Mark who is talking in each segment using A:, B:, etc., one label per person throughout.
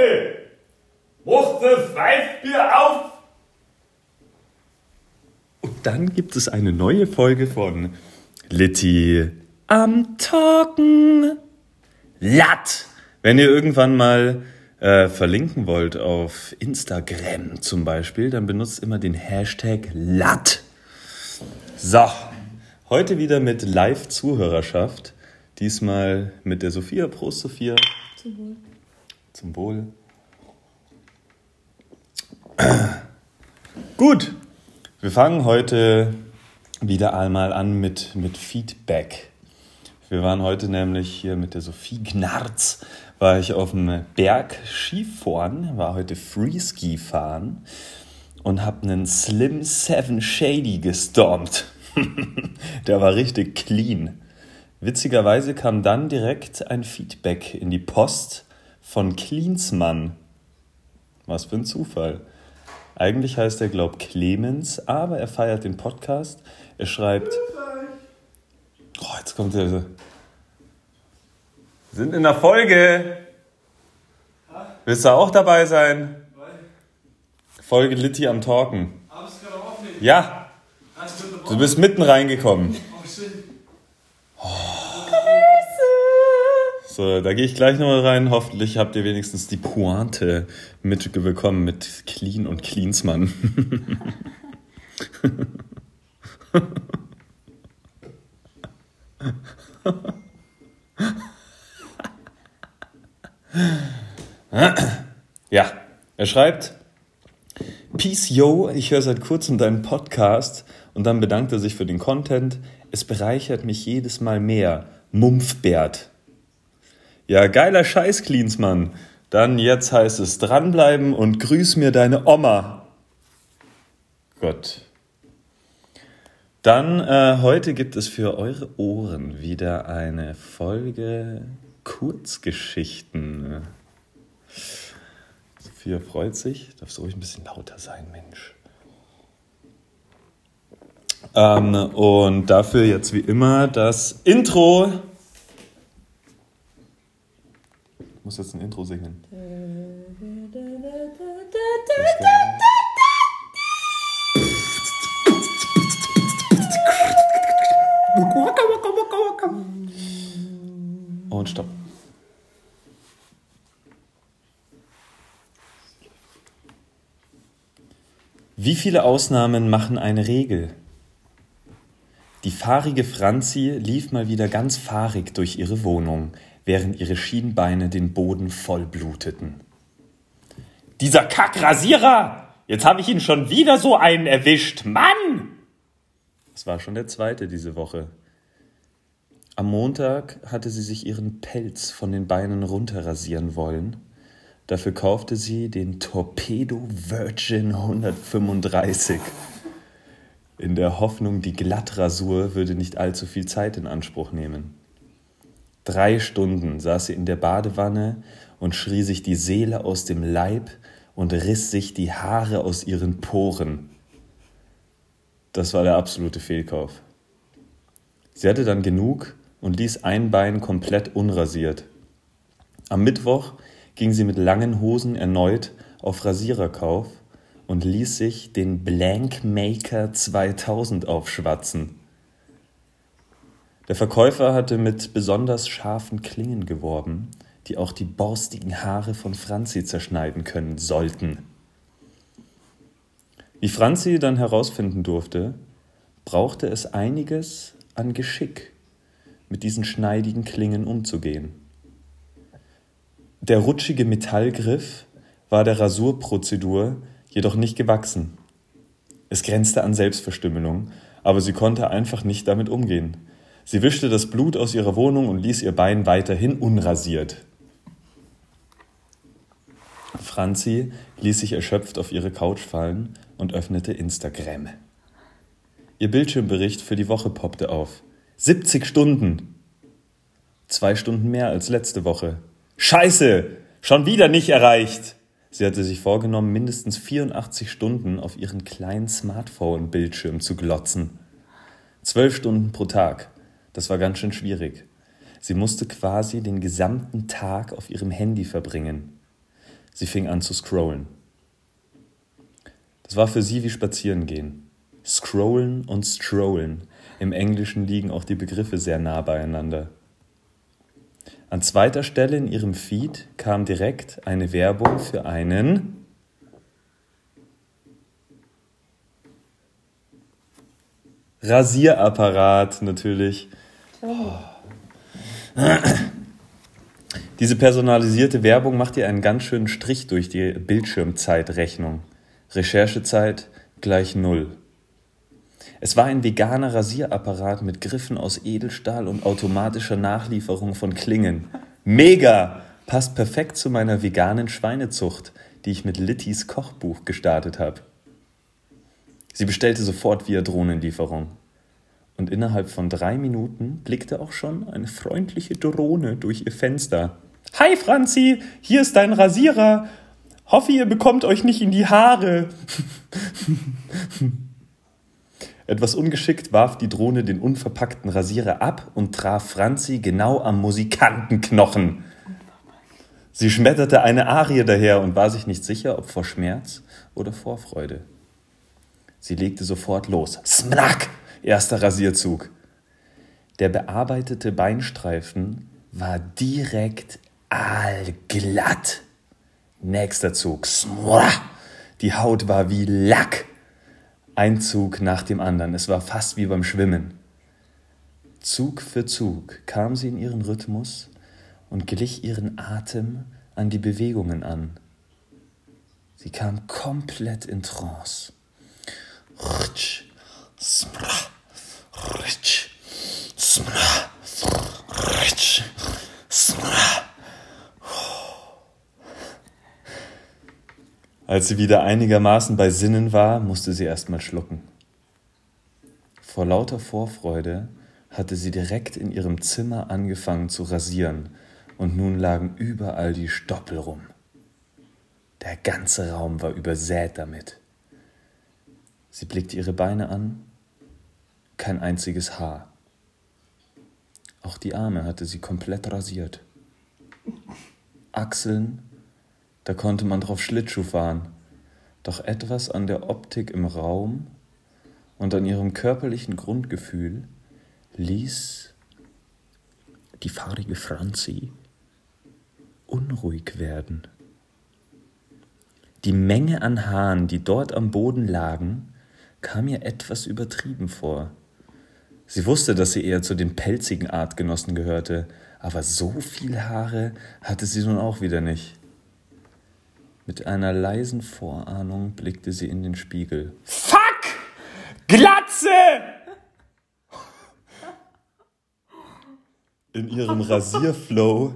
A: Leute, macht das Weißbier auf!
B: Und dann gibt es eine neue Folge von Litty am Talken. Latt! Wenn ihr irgendwann mal äh, verlinken wollt auf Instagram zum Beispiel, dann benutzt immer den Hashtag Latt. So, heute wieder mit Live-Zuhörerschaft. Diesmal mit der Sophia. Prost, Sophia.
C: Zum Wohl.
B: Zum Wohl. Gut, wir fangen heute wieder einmal an mit, mit Feedback. Wir waren heute nämlich hier mit der Sophie Gnarz, war ich auf dem Berg Skifahren, war heute Freeski fahren und habe einen Slim Seven Shady gestormt. Der war richtig clean. Witzigerweise kam dann direkt ein Feedback in die Post von Cleansmann. Was für ein Zufall. Eigentlich heißt er, glaub Clemens, aber er feiert den Podcast. Er schreibt. Oh, jetzt kommt er. Wir sind in der Folge. Willst du auch dabei sein? Folge Litti am Talken. Ja, du bist mitten reingekommen. So, da gehe ich gleich nochmal rein. Hoffentlich habt ihr wenigstens die Pointe mitbekommen mit Clean und Cleansmann. ja, er schreibt, Peace yo, ich höre seit kurzem deinen Podcast und dann bedankt er sich für den Content. Es bereichert mich jedes Mal mehr. Mumpfbert. Ja, geiler Scheiß, Cleansmann. Dann jetzt heißt es dranbleiben und grüß mir deine Oma. Gott. Dann äh, heute gibt es für eure Ohren wieder eine Folge Kurzgeschichten. Sophia freut sich. Darf so ruhig ein bisschen lauter sein, Mensch. Ähm, und dafür jetzt wie immer das Intro. Ich muss jetzt ein Intro singen. Und stopp. Wie viele Ausnahmen machen eine Regel? Die fahrige Franzi lief mal wieder ganz fahrig durch ihre Wohnung, während ihre Schienbeine den Boden vollbluteten. Dieser Kackrasierer! Jetzt habe ich ihn schon wieder so einen erwischt. Mann! Es war schon der zweite diese Woche. Am Montag hatte sie sich ihren Pelz von den Beinen runterrasieren wollen. Dafür kaufte sie den Torpedo Virgin 135 in der Hoffnung, die Glattrasur würde nicht allzu viel Zeit in Anspruch nehmen. Drei Stunden saß sie in der Badewanne und schrie sich die Seele aus dem Leib und riss sich die Haare aus ihren Poren. Das war der absolute Fehlkauf. Sie hatte dann genug und ließ ein Bein komplett unrasiert. Am Mittwoch ging sie mit langen Hosen erneut auf Rasiererkauf und ließ sich den Blank Maker 2000 aufschwatzen. Der Verkäufer hatte mit besonders scharfen Klingen geworben, die auch die borstigen Haare von Franzi zerschneiden können sollten. Wie Franzi dann herausfinden durfte, brauchte es einiges an Geschick, mit diesen schneidigen Klingen umzugehen. Der rutschige Metallgriff war der Rasurprozedur jedoch nicht gewachsen. Es grenzte an Selbstverstümmelung, aber sie konnte einfach nicht damit umgehen. Sie wischte das Blut aus ihrer Wohnung und ließ ihr Bein weiterhin unrasiert. Franzi ließ sich erschöpft auf ihre Couch fallen und öffnete Instagram. Ihr Bildschirmbericht für die Woche poppte auf. 70 Stunden! Zwei Stunden mehr als letzte Woche. Scheiße! Schon wieder nicht erreicht! Sie hatte sich vorgenommen, mindestens 84 Stunden auf ihren kleinen Smartphone-Bildschirm zu glotzen. Zwölf Stunden pro Tag. Das war ganz schön schwierig. Sie musste quasi den gesamten Tag auf ihrem Handy verbringen. Sie fing an zu scrollen. Das war für sie wie spazieren gehen. Scrollen und strollen. Im Englischen liegen auch die Begriffe sehr nah beieinander. An zweiter Stelle in ihrem Feed kam direkt eine Werbung für einen Rasierapparat natürlich. Oh. Diese personalisierte Werbung macht ihr einen ganz schönen Strich durch die Bildschirmzeitrechnung. Recherchezeit gleich null. Es war ein veganer Rasierapparat mit Griffen aus Edelstahl und automatischer Nachlieferung von Klingen. Mega! Passt perfekt zu meiner veganen Schweinezucht, die ich mit Littys Kochbuch gestartet habe. Sie bestellte sofort via Drohnenlieferung. Und innerhalb von drei Minuten blickte auch schon eine freundliche Drohne durch ihr Fenster. Hi Franzi, hier ist dein Rasierer. Hoffe, ihr bekommt euch nicht in die Haare. Etwas ungeschickt warf die Drohne den unverpackten Rasierer ab und traf Franzi genau am Musikantenknochen. Sie schmetterte eine Arie daher und war sich nicht sicher, ob vor Schmerz oder Vorfreude. Sie legte sofort los. Smrack! Erster Rasierzug. Der bearbeitete Beinstreifen war direkt allglatt. Nächster Zug. Die Haut war wie Lack. Ein Zug nach dem anderen. Es war fast wie beim Schwimmen. Zug für Zug kam sie in ihren Rhythmus und glich ihren Atem an die Bewegungen an. Sie kam komplett in Trance. Rutsch, smra, rutsch, smra, rutsch, smra. Als sie wieder einigermaßen bei Sinnen war, musste sie erstmal schlucken. Vor lauter Vorfreude hatte sie direkt in ihrem Zimmer angefangen zu rasieren, und nun lagen überall die Stoppel rum. Der ganze Raum war übersät damit. Sie blickte ihre Beine an, kein einziges Haar. Auch die Arme hatte sie komplett rasiert. Achseln da konnte man drauf Schlittschuh fahren. Doch etwas an der Optik im Raum und an ihrem körperlichen Grundgefühl ließ die fahrige Franzi unruhig werden. Die Menge an Haaren, die dort am Boden lagen, kam ihr etwas übertrieben vor. Sie wusste, dass sie eher zu den pelzigen Artgenossen gehörte, aber so viel Haare hatte sie nun auch wieder nicht. Mit einer leisen Vorahnung blickte sie in den Spiegel.
A: Fuck! Glatze!
B: In ihrem Rasierflow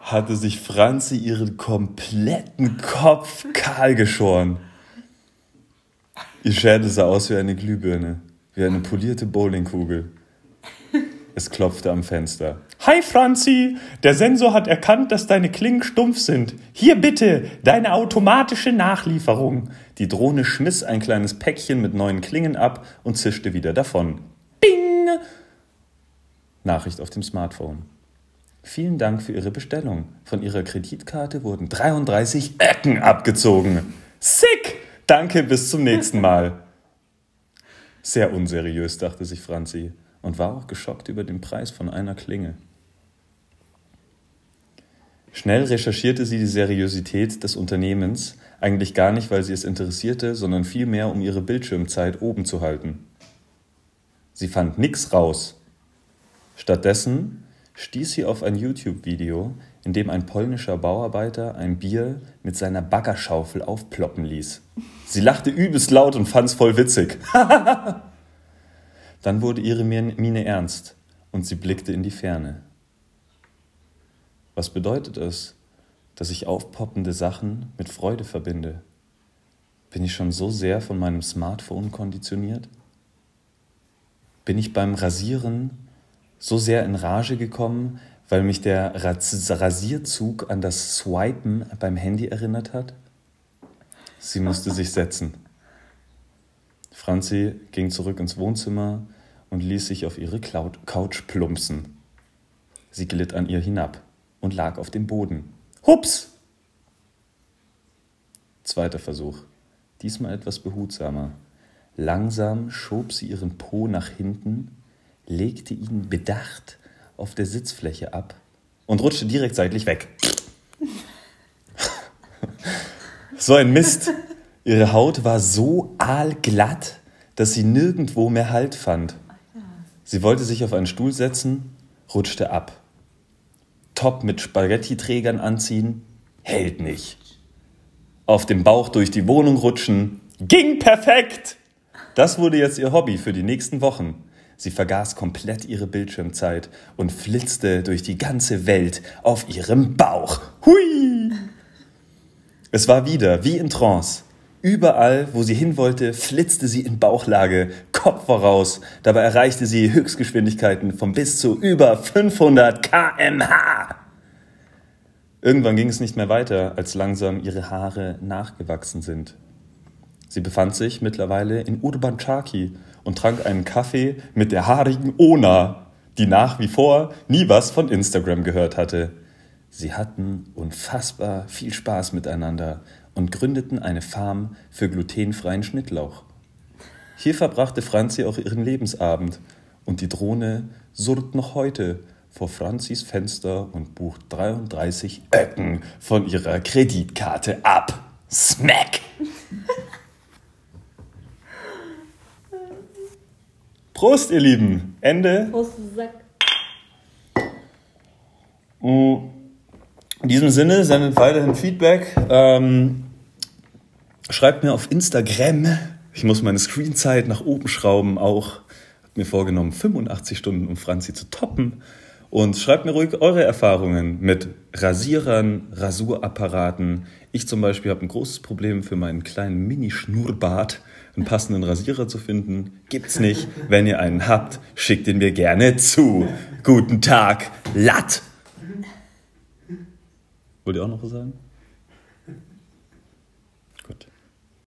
B: hatte sich Franzi ihren kompletten Kopf kahl geschoren. Ihr Schädel sah aus wie eine Glühbirne, wie eine polierte Bowlingkugel. Es klopfte am Fenster. Hi Franzi, der Sensor hat erkannt, dass deine Klingen stumpf sind. Hier bitte, deine automatische Nachlieferung. Die Drohne schmiss ein kleines Päckchen mit neuen Klingen ab und zischte wieder davon. Bing! Nachricht auf dem Smartphone. Vielen Dank für Ihre Bestellung. Von Ihrer Kreditkarte wurden 33 Ecken abgezogen. Sick! Danke, bis zum nächsten Mal. Sehr unseriös, dachte sich Franzi und war auch geschockt über den Preis von einer Klinge. Schnell recherchierte sie die Seriosität des Unternehmens, eigentlich gar nicht, weil sie es interessierte, sondern vielmehr, um ihre Bildschirmzeit oben zu halten. Sie fand nichts raus. Stattdessen stieß sie auf ein YouTube-Video, in dem ein polnischer Bauarbeiter ein Bier mit seiner Baggerschaufel aufploppen ließ. Sie lachte übelst laut und fand's voll witzig. Dann wurde ihre Miene ernst und sie blickte in die Ferne. Was bedeutet es, dass ich aufpoppende Sachen mit Freude verbinde? Bin ich schon so sehr von meinem Smartphone konditioniert? Bin ich beim Rasieren so sehr in Rage gekommen, weil mich der Rasierzug an das Swipen beim Handy erinnert hat? Sie musste sich setzen. Franzi ging zurück ins Wohnzimmer und ließ sich auf ihre Couch plumpsen. Sie glitt an ihr hinab und lag auf dem Boden. Hups! Zweiter Versuch. Diesmal etwas behutsamer. Langsam schob sie ihren Po nach hinten, legte ihn bedacht auf der Sitzfläche ab und rutschte direkt seitlich weg. so ein Mist. Ihre Haut war so aalglatt, dass sie nirgendwo mehr Halt fand. Sie wollte sich auf einen Stuhl setzen, rutschte ab. Top mit Spaghetti-Trägern anziehen, hält nicht. Auf dem Bauch durch die Wohnung rutschen, ging perfekt! Das wurde jetzt ihr Hobby für die nächsten Wochen. Sie vergaß komplett ihre Bildschirmzeit und flitzte durch die ganze Welt auf ihrem Bauch. Hui! Es war wieder wie in Trance. Überall, wo sie hin wollte, flitzte sie in Bauchlage, Kopf voraus. Dabei erreichte sie Höchstgeschwindigkeiten von bis zu über 500 kmh. Irgendwann ging es nicht mehr weiter, als langsam ihre Haare nachgewachsen sind. Sie befand sich mittlerweile in Urban Chaki und trank einen Kaffee mit der haarigen Ona, die nach wie vor nie was von Instagram gehört hatte. Sie hatten unfassbar viel Spaß miteinander und gründeten eine Farm für glutenfreien Schnittlauch. Hier verbrachte Franzi auch ihren Lebensabend und die Drohne surrt noch heute vor Franzis Fenster und bucht 33 Öcken von ihrer Kreditkarte ab. Smack! Prost, ihr Lieben. Ende. Prost, Sack. Mm. In diesem Sinne, sendet weiterhin Feedback. Ähm, schreibt mir auf Instagram. Ich muss meine Screenzeit nach oben schrauben auch. Hab mir vorgenommen, 85 Stunden, um Franzi zu toppen. Und schreibt mir ruhig eure Erfahrungen mit Rasierern, Rasurapparaten. Ich zum Beispiel habe ein großes Problem für meinen kleinen Mini-Schnurrbart einen passenden Rasierer zu finden. Gibt's nicht. Wenn ihr einen habt, schickt ihn mir gerne zu. Guten Tag, Latt! Wollt ihr auch noch was sagen?